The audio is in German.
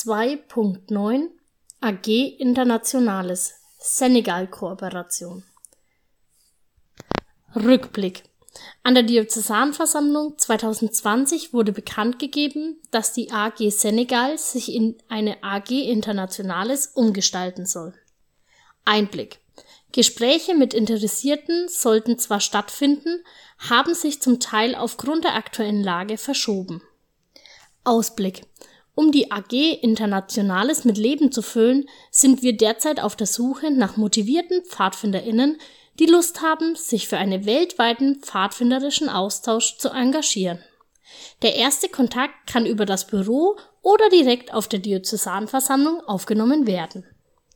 2.9 AG Internationales Senegal-Kooperation Rückblick An der Diözesanversammlung 2020 wurde bekannt gegeben, dass die AG Senegal sich in eine AG Internationales umgestalten soll. Einblick Gespräche mit Interessierten sollten zwar stattfinden, haben sich zum Teil aufgrund der aktuellen Lage verschoben. Ausblick um die AG Internationales mit Leben zu füllen, sind wir derzeit auf der Suche nach motivierten PfadfinderInnen, die Lust haben, sich für einen weltweiten pfadfinderischen Austausch zu engagieren. Der erste Kontakt kann über das Büro oder direkt auf der Diözesanversammlung aufgenommen werden